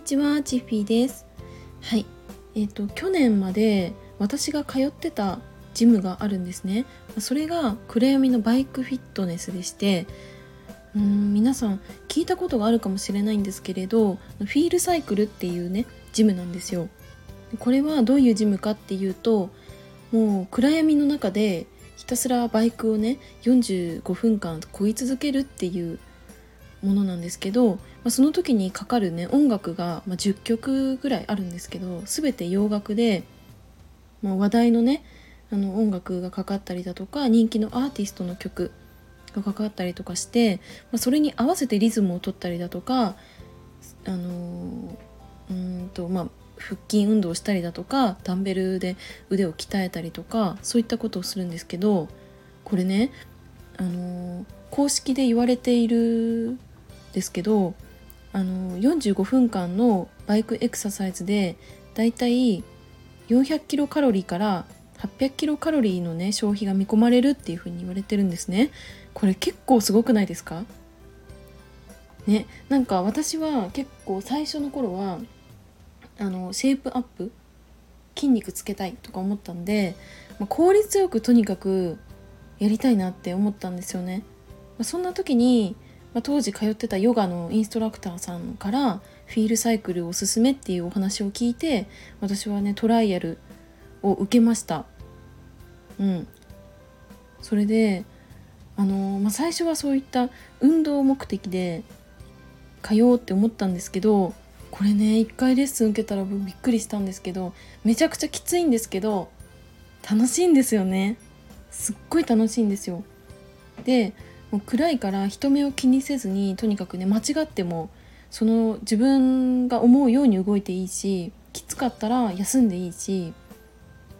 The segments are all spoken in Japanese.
にちは、チッフィーです。はい。えっ、と、去年まで私が通ってたジムがあるんですね。それが暗闇のバイクフィットネスでして、うーん、皆さん聞いたことがあるかもしれないんですけれど、フィールサイクルっていうね、ジムなんですよ。これはどういうジムかっていうと、もう暗闇の中でひたすらバイクをね、45分間漕ぎ続けるっていうものなんですけど、まあ、その時にかかるね音楽が、まあ、10曲ぐらいあるんですけど全て洋楽で、まあ、話題のねあの音楽がかかったりだとか人気のアーティストの曲がかかったりとかして、まあ、それに合わせてリズムを取ったりだとかあのうんとまあ腹筋運動したりだとかダンベルで腕を鍛えたりとかそういったことをするんですけどこれねあの公式で言われているですけどあの45分間のバイクエクササイズでだいたい400キロカロリーから800キロカロリーのね消費が見込まれるっていう風に言われてるんですね。これ結構すごくないですか？ねなんか私は結構最初の頃はあのシェイプアップ筋肉つけたいとか思ったんで、まあ効率よくとにかくやりたいなって思ったんですよね。まあそんな時に、まあ当時通ってたヨガのインストラクターさんからフィールサイクルおすすめっていうお話を聞いて私はねトライアルを受けました。うん。それであのーまあ、最初はそういった運動目的で通おうって思ったんですけどこれね一回レッスン受けたらびっくりしたんですけどめちゃくちゃきついんですけど楽しいんですよね。すっごい楽しいんですよ。でもう暗いから人目を気にせずにとにかくね間違ってもその自分が思うように動いていいしきつかったら休んでいいし、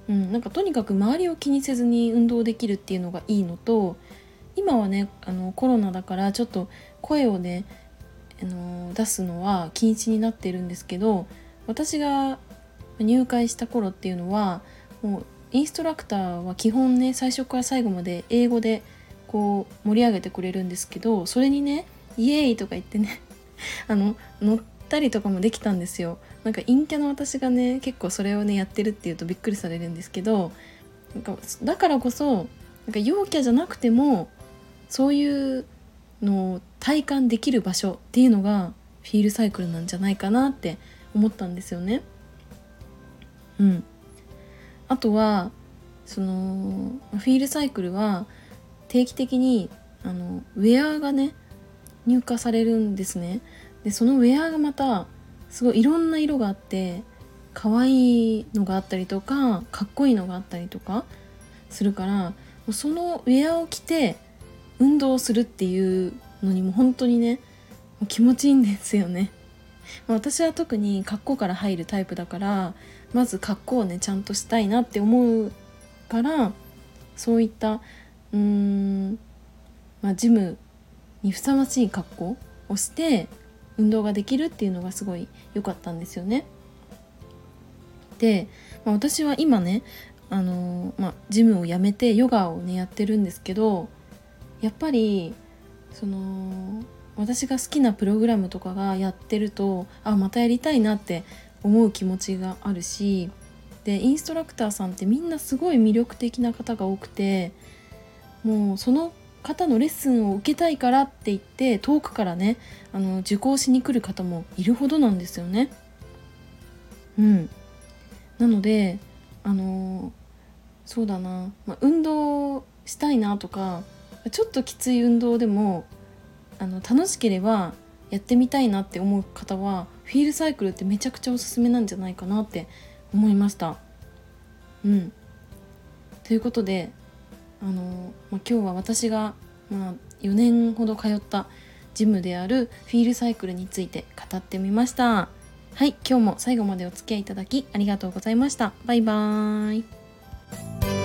うん、なんかとにかく周りを気にせずに運動できるっていうのがいいのと今はねあのコロナだからちょっと声をねあの出すのは禁止になってるんですけど私が入会した頃っていうのはもうインストラクターは基本ね最初から最後まで英語でこう盛り上げてくれるんですけどそれにねイエーイとか言ってね あの乗ったりとかもできたんですよなんか陰キャの私がね結構それをねやってるっていうとびっくりされるんですけどなんかだからこそなんか陽キャじゃなくてもそういうのを体感できる場所っていうのがフィールサイクルなんじゃないかなって思ったんですよね。うん、あとはそのフィールサイクルは定期的にあのウェアがね入荷されるんですね。でそのウェアがまたすごいいろんな色があって可愛いのがあったりとかかっこいいのがあったりとかするからもうそのウェアを着て運動するっていうのにも本当にねもう気持ちいいんですよね。ま私は特に格好から入るタイプだからまず格好をねちゃんとしたいなって思うからそういったうーん、まあ、ジムにふさわしい格好をして運動ができるっていうのがすごい良かったんですよね。で、まあ、私は今ねあのーまあ、ジムを辞めてヨガをねやってるんですけどやっぱりその私が好きなプログラムとかがやってるとあまたやりたいなって思う気持ちがあるしでインストラクターさんってみんなすごい魅力的な方が多くてもうその方のレッスンを受けたいからって言って遠くからねあの受講しに来る方もいるほどなんですよね。うん、なのであのそうだな、まあ、運動したいなとかちょっときつい運動でもあの楽しければやってみたいなって思う方はフィールサイクルってめちゃくちゃおすすめなんじゃないかなって思いました。うん、ということであの、まあ、今日は私が、まあ、4年ほど通ったジムであるフィールサイクルについて語ってみました。はい、今日も最後までお付き合いいただきありがとうございました。バイバーイ。